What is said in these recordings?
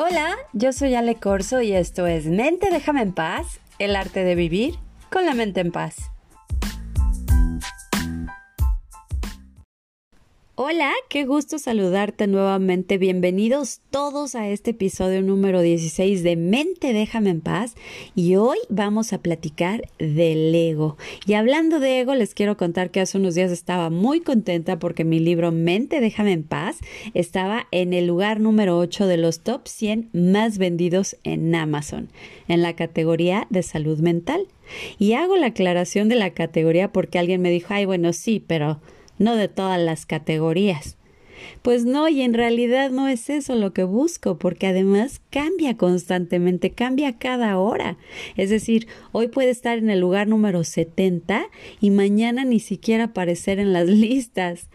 Hola, yo soy Ale Corso y esto es Mente Déjame en Paz, el arte de vivir con la mente en paz. Hola, qué gusto saludarte nuevamente. Bienvenidos todos a este episodio número 16 de Mente Déjame en Paz. Y hoy vamos a platicar del ego. Y hablando de ego, les quiero contar que hace unos días estaba muy contenta porque mi libro Mente Déjame en Paz estaba en el lugar número 8 de los top 100 más vendidos en Amazon, en la categoría de salud mental. Y hago la aclaración de la categoría porque alguien me dijo, ay, bueno, sí, pero no de todas las categorías. Pues no, y en realidad no es eso lo que busco, porque además cambia constantemente, cambia cada hora. Es decir, hoy puede estar en el lugar número 70 y mañana ni siquiera aparecer en las listas.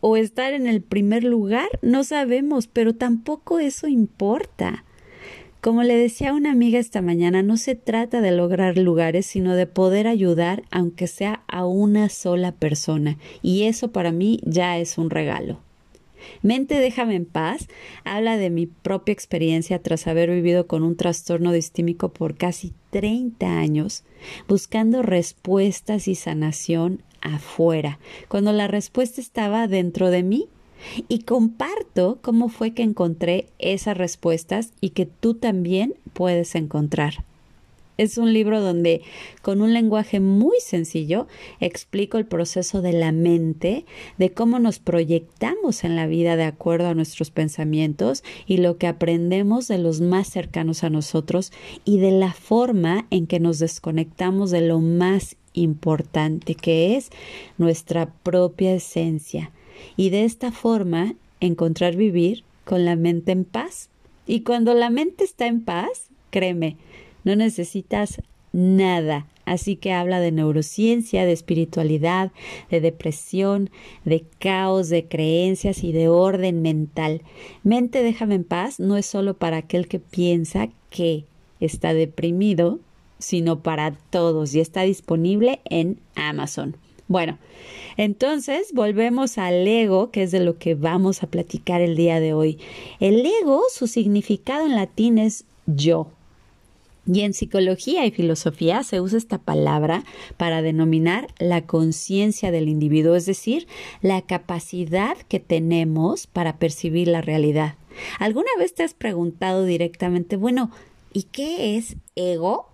O estar en el primer lugar, no sabemos, pero tampoco eso importa. Como le decía una amiga esta mañana, no se trata de lograr lugares, sino de poder ayudar, aunque sea a una sola persona. Y eso para mí ya es un regalo. Mente déjame en paz habla de mi propia experiencia tras haber vivido con un trastorno distímico por casi 30 años, buscando respuestas y sanación afuera, cuando la respuesta estaba dentro de mí y comparto cómo fue que encontré esas respuestas y que tú también puedes encontrar. Es un libro donde, con un lenguaje muy sencillo, explico el proceso de la mente, de cómo nos proyectamos en la vida de acuerdo a nuestros pensamientos y lo que aprendemos de los más cercanos a nosotros y de la forma en que nos desconectamos de lo más importante que es nuestra propia esencia, y de esta forma encontrar vivir con la mente en paz. Y cuando la mente está en paz, créeme, no necesitas nada. Así que habla de neurociencia, de espiritualidad, de depresión, de caos, de creencias y de orden mental. Mente déjame en paz no es solo para aquel que piensa que está deprimido, sino para todos y está disponible en Amazon. Bueno, entonces volvemos al ego, que es de lo que vamos a platicar el día de hoy. El ego, su significado en latín es yo. Y en psicología y filosofía se usa esta palabra para denominar la conciencia del individuo, es decir, la capacidad que tenemos para percibir la realidad. ¿Alguna vez te has preguntado directamente, bueno, ¿y qué es ego?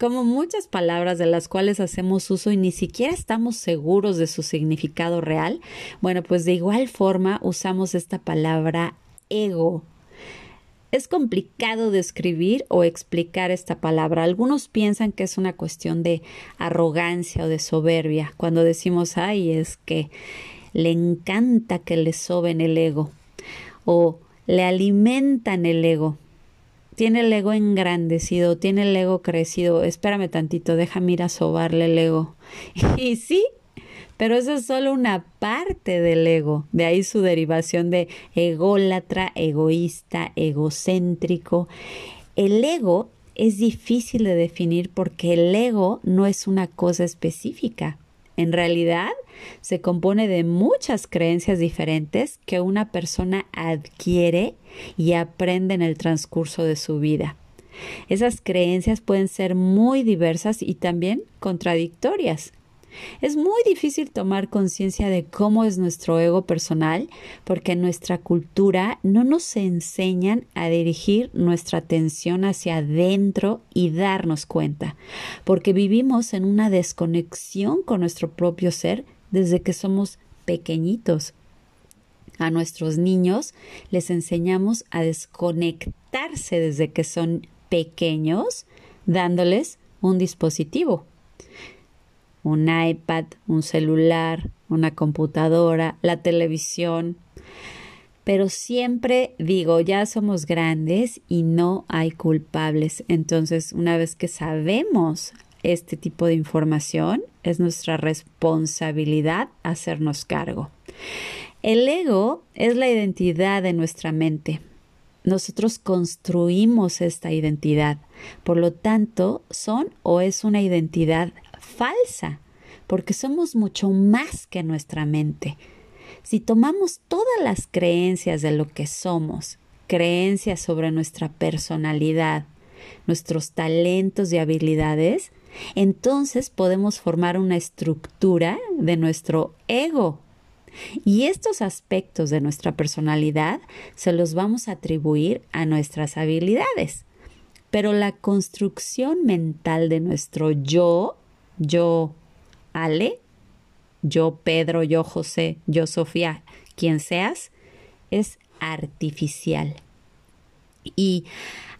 Como muchas palabras de las cuales hacemos uso y ni siquiera estamos seguros de su significado real, bueno, pues de igual forma usamos esta palabra ego. Es complicado describir o explicar esta palabra. Algunos piensan que es una cuestión de arrogancia o de soberbia. Cuando decimos, ay, es que le encanta que le soben el ego o le alimentan el ego tiene el ego engrandecido, tiene el ego crecido, espérame tantito, déjame ir a sobarle el ego. Y sí, pero eso es solo una parte del ego, de ahí su derivación de ególatra, egoísta, egocéntrico. El ego es difícil de definir porque el ego no es una cosa específica. En realidad, se compone de muchas creencias diferentes que una persona adquiere y aprende en el transcurso de su vida. Esas creencias pueden ser muy diversas y también contradictorias. Es muy difícil tomar conciencia de cómo es nuestro ego personal porque en nuestra cultura no nos enseñan a dirigir nuestra atención hacia adentro y darnos cuenta, porque vivimos en una desconexión con nuestro propio ser desde que somos pequeñitos. A nuestros niños les enseñamos a desconectarse desde que son pequeños, dándoles un dispositivo, un iPad, un celular, una computadora, la televisión. Pero siempre digo, ya somos grandes y no hay culpables. Entonces, una vez que sabemos este tipo de información, es nuestra responsabilidad hacernos cargo. El ego es la identidad de nuestra mente. Nosotros construimos esta identidad. Por lo tanto, son o es una identidad falsa, porque somos mucho más que nuestra mente. Si tomamos todas las creencias de lo que somos creencias sobre nuestra personalidad, nuestros talentos y habilidades, entonces podemos formar una estructura de nuestro ego. Y estos aspectos de nuestra personalidad se los vamos a atribuir a nuestras habilidades. Pero la construcción mental de nuestro yo, yo Ale, yo Pedro, yo José, yo Sofía, quien seas, es artificial. Y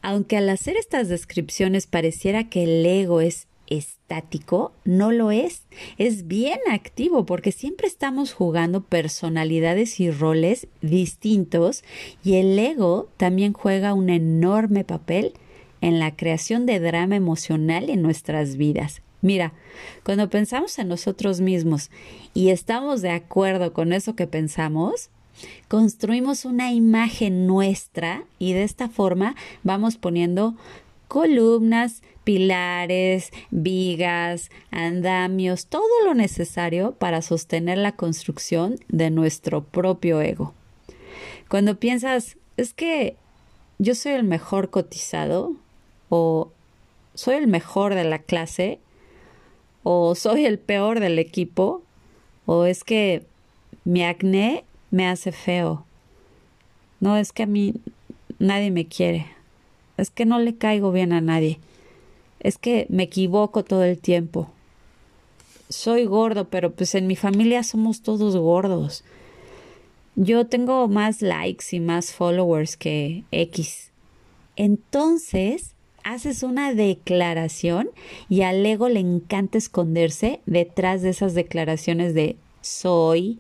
aunque al hacer estas descripciones pareciera que el ego es estático, no lo es. Es bien activo porque siempre estamos jugando personalidades y roles distintos y el ego también juega un enorme papel en la creación de drama emocional en nuestras vidas. Mira, cuando pensamos en nosotros mismos y estamos de acuerdo con eso que pensamos, construimos una imagen nuestra y de esta forma vamos poniendo columnas, pilares, vigas, andamios, todo lo necesario para sostener la construcción de nuestro propio ego. Cuando piensas, es que yo soy el mejor cotizado o soy el mejor de la clase o soy el peor del equipo o es que mi acné me hace feo. No, es que a mí nadie me quiere. Es que no le caigo bien a nadie. Es que me equivoco todo el tiempo. Soy gordo, pero pues en mi familia somos todos gordos. Yo tengo más likes y más followers que X. Entonces, haces una declaración y al ego le encanta esconderse detrás de esas declaraciones de soy,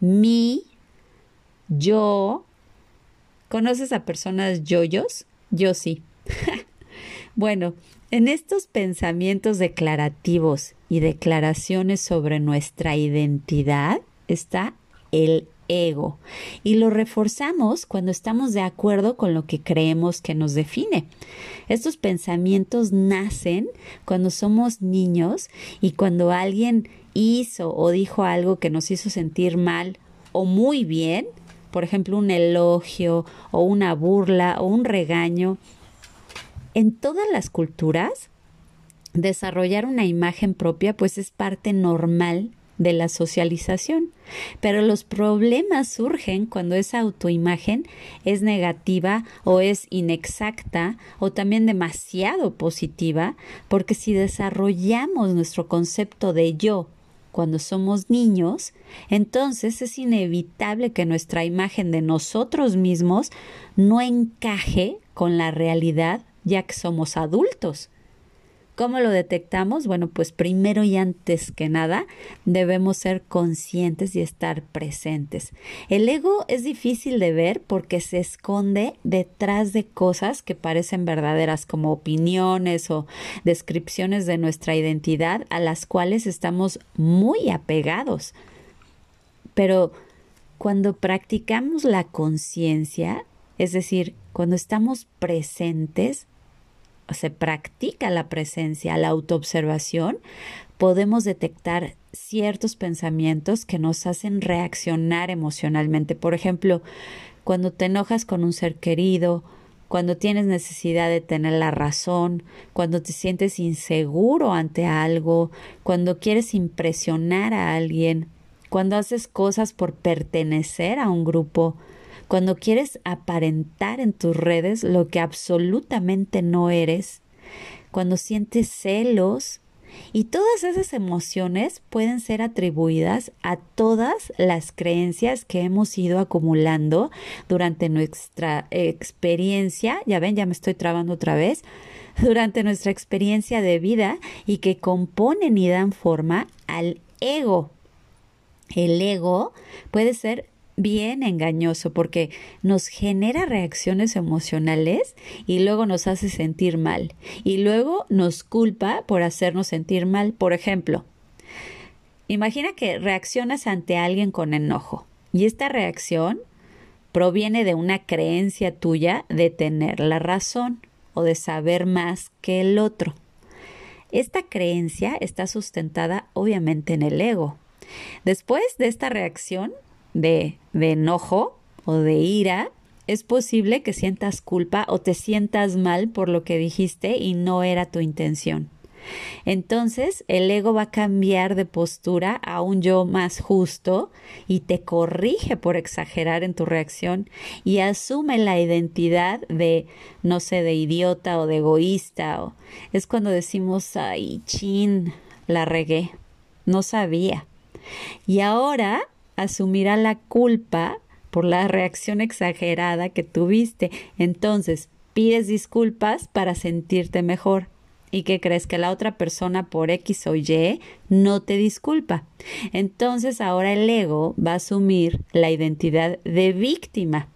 mi, yo. ¿Conoces a personas yoyos? Yo sí. bueno, en estos pensamientos declarativos y declaraciones sobre nuestra identidad está el ego y lo reforzamos cuando estamos de acuerdo con lo que creemos que nos define. Estos pensamientos nacen cuando somos niños y cuando alguien hizo o dijo algo que nos hizo sentir mal o muy bien, por ejemplo un elogio o una burla o un regaño. En todas las culturas, desarrollar una imagen propia pues es parte normal de la socialización. Pero los problemas surgen cuando esa autoimagen es negativa o es inexacta o también demasiado positiva, porque si desarrollamos nuestro concepto de yo cuando somos niños, entonces es inevitable que nuestra imagen de nosotros mismos no encaje con la realidad ya que somos adultos. ¿Cómo lo detectamos? Bueno, pues primero y antes que nada debemos ser conscientes y estar presentes. El ego es difícil de ver porque se esconde detrás de cosas que parecen verdaderas como opiniones o descripciones de nuestra identidad a las cuales estamos muy apegados. Pero cuando practicamos la conciencia, es decir, cuando estamos presentes, se practica la presencia, la autoobservación, podemos detectar ciertos pensamientos que nos hacen reaccionar emocionalmente. Por ejemplo, cuando te enojas con un ser querido, cuando tienes necesidad de tener la razón, cuando te sientes inseguro ante algo, cuando quieres impresionar a alguien, cuando haces cosas por pertenecer a un grupo, cuando quieres aparentar en tus redes lo que absolutamente no eres, cuando sientes celos, y todas esas emociones pueden ser atribuidas a todas las creencias que hemos ido acumulando durante nuestra experiencia, ya ven, ya me estoy trabando otra vez, durante nuestra experiencia de vida y que componen y dan forma al ego. El ego puede ser bien engañoso porque nos genera reacciones emocionales y luego nos hace sentir mal y luego nos culpa por hacernos sentir mal. Por ejemplo, imagina que reaccionas ante alguien con enojo y esta reacción proviene de una creencia tuya de tener la razón o de saber más que el otro. Esta creencia está sustentada obviamente en el ego. Después de esta reacción, de, enojo o de ira, es posible que sientas culpa o te sientas mal por lo que dijiste y no era tu intención. Entonces el ego va a cambiar de postura a un yo más justo y te corrige por exagerar en tu reacción y asume la identidad de, no sé, de idiota o de egoísta. O... Es cuando decimos, ay, chin, la regué, no sabía. Y ahora asumirá la culpa por la reacción exagerada que tuviste. Entonces, pides disculpas para sentirte mejor y que crees que la otra persona por X o Y no te disculpa. Entonces ahora el ego va a asumir la identidad de víctima.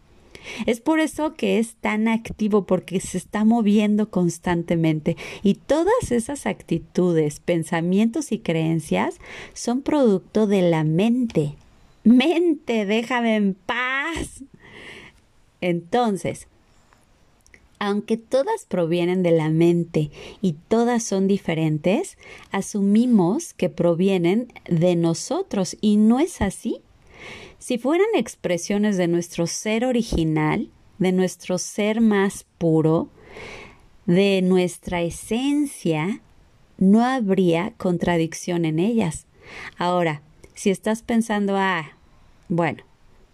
Es por eso que es tan activo porque se está moviendo constantemente y todas esas actitudes, pensamientos y creencias son producto de la mente. Mente, déjame en paz. Entonces, aunque todas provienen de la mente y todas son diferentes, asumimos que provienen de nosotros y no es así. Si fueran expresiones de nuestro ser original, de nuestro ser más puro, de nuestra esencia, no habría contradicción en ellas. Ahora, si estás pensando, ah, bueno,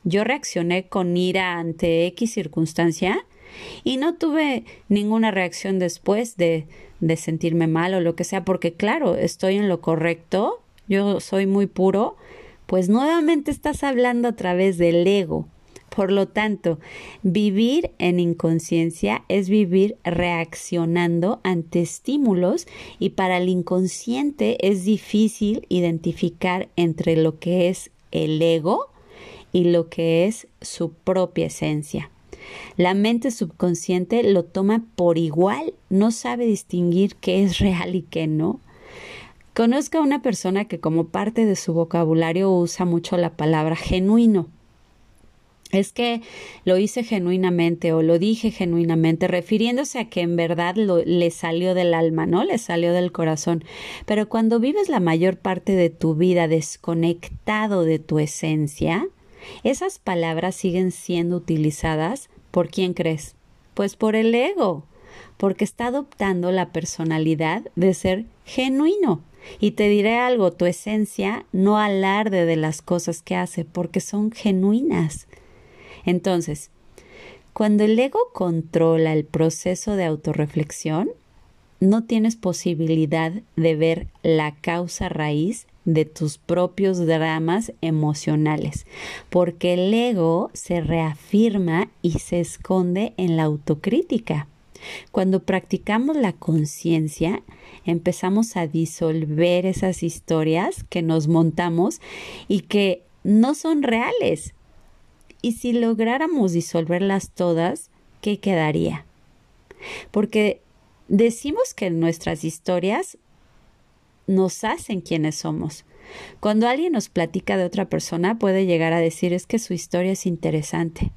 yo reaccioné con ira ante X circunstancia, y no tuve ninguna reacción después de, de sentirme mal o lo que sea, porque claro, estoy en lo correcto, yo soy muy puro, pues nuevamente estás hablando a través del ego. Por lo tanto, vivir en inconsciencia es vivir reaccionando ante estímulos y para el inconsciente es difícil identificar entre lo que es el ego y lo que es su propia esencia. La mente subconsciente lo toma por igual, no sabe distinguir qué es real y qué no. Conozco a una persona que como parte de su vocabulario usa mucho la palabra genuino. Es que lo hice genuinamente o lo dije genuinamente, refiriéndose a que en verdad lo, le salió del alma, ¿no? Le salió del corazón. Pero cuando vives la mayor parte de tu vida desconectado de tu esencia, esas palabras siguen siendo utilizadas ¿Por quién crees? Pues por el ego, porque está adoptando la personalidad de ser genuino. Y te diré algo, tu esencia no alarde de las cosas que hace, porque son genuinas. Entonces, cuando el ego controla el proceso de autorreflexión, no tienes posibilidad de ver la causa raíz de tus propios dramas emocionales, porque el ego se reafirma y se esconde en la autocrítica. Cuando practicamos la conciencia, empezamos a disolver esas historias que nos montamos y que no son reales. Y si lográramos disolverlas todas, ¿qué quedaría? Porque decimos que nuestras historias nos hacen quienes somos. Cuando alguien nos platica de otra persona puede llegar a decir es que su historia es interesante.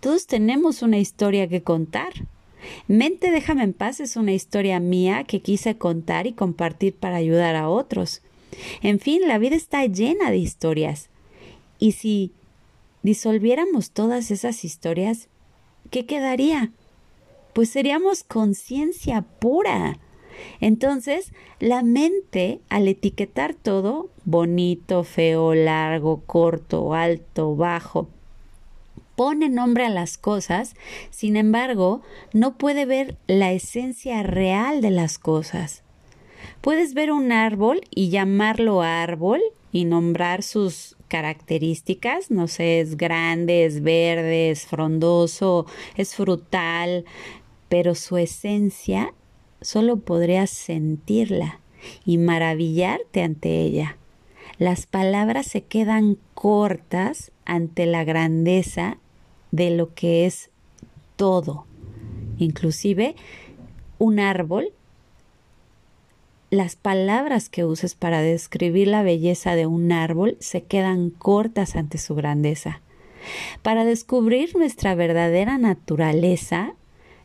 Todos tenemos una historia que contar. Mente déjame en paz es una historia mía que quise contar y compartir para ayudar a otros. En fin, la vida está llena de historias. Y si disolviéramos todas esas historias, ¿qué quedaría? Pues seríamos conciencia pura. Entonces, la mente, al etiquetar todo, bonito, feo, largo, corto, alto, bajo, pone nombre a las cosas, sin embargo, no puede ver la esencia real de las cosas. Puedes ver un árbol y llamarlo árbol y nombrar sus características, no sé, es grande, es verde, es frondoso, es frutal, pero su esencia solo podrías sentirla y maravillarte ante ella. Las palabras se quedan cortas ante la grandeza de lo que es todo. Inclusive un árbol, las palabras que uses para describir la belleza de un árbol se quedan cortas ante su grandeza. Para descubrir nuestra verdadera naturaleza,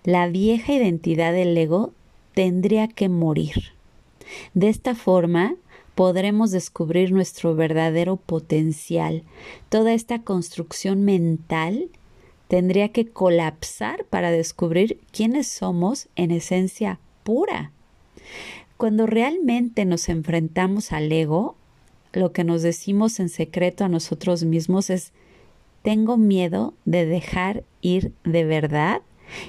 la vieja identidad del ego tendría que morir. De esta forma podremos descubrir nuestro verdadero potencial, toda esta construcción mental tendría que colapsar para descubrir quiénes somos en esencia pura. Cuando realmente nos enfrentamos al ego, lo que nos decimos en secreto a nosotros mismos es tengo miedo de dejar ir de verdad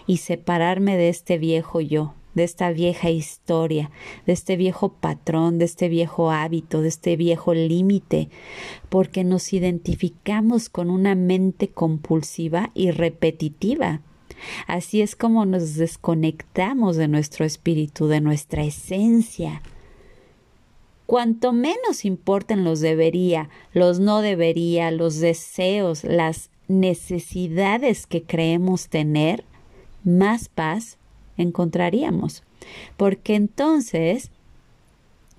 y separarme de este viejo yo, de esta vieja historia, de este viejo patrón, de este viejo hábito, de este viejo límite, porque nos identificamos con una mente compulsiva y repetitiva. Así es como nos desconectamos de nuestro espíritu, de nuestra esencia. Cuanto menos importen los debería, los no debería, los deseos, las necesidades que creemos tener, más paz encontraríamos. Porque entonces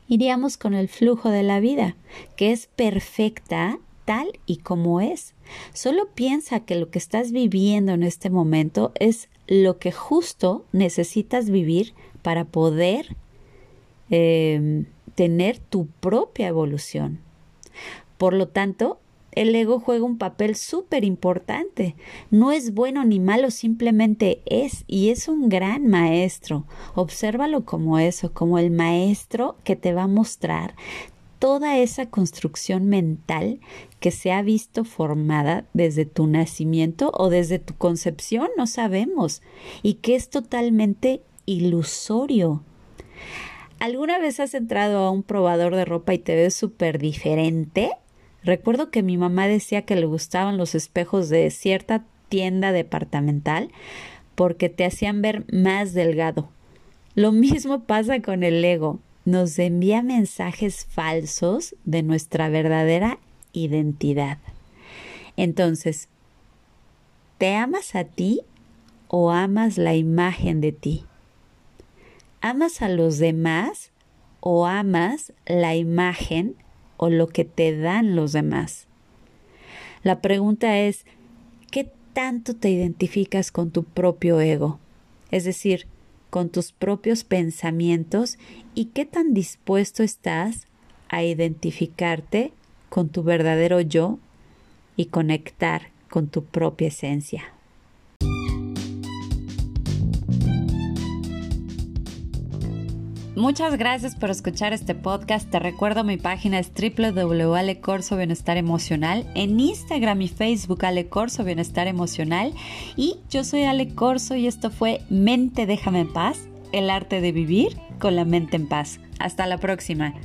iríamos con el flujo de la vida, que es perfecta tal y como es. Solo piensa que lo que estás viviendo en este momento es lo que justo necesitas vivir para poder eh, tener tu propia evolución. Por lo tanto, el ego juega un papel súper importante. No es bueno ni malo, simplemente es y es un gran maestro. Obsérvalo como eso, como el maestro que te va a mostrar toda esa construcción mental que se ha visto formada desde tu nacimiento o desde tu concepción, no sabemos, y que es totalmente ilusorio. ¿Alguna vez has entrado a un probador de ropa y te ves súper diferente? Recuerdo que mi mamá decía que le gustaban los espejos de cierta tienda departamental porque te hacían ver más delgado. Lo mismo pasa con el ego. Nos envía mensajes falsos de nuestra verdadera identidad. Entonces, ¿te amas a ti o amas la imagen de ti? ¿Amas a los demás o amas la imagen o lo que te dan los demás? La pregunta es, ¿qué tanto te identificas con tu propio ego? Es decir, con tus propios pensamientos y qué tan dispuesto estás a identificarte con tu verdadero yo y conectar con tu propia esencia. Muchas gracias por escuchar este podcast. Te recuerdo mi página es www.alecorso Bienestar Emocional. En Instagram y Facebook Ale Corso Bienestar Emocional. Y yo soy Ale Corso y esto fue Mente Déjame en Paz, el arte de vivir con la mente en paz. Hasta la próxima.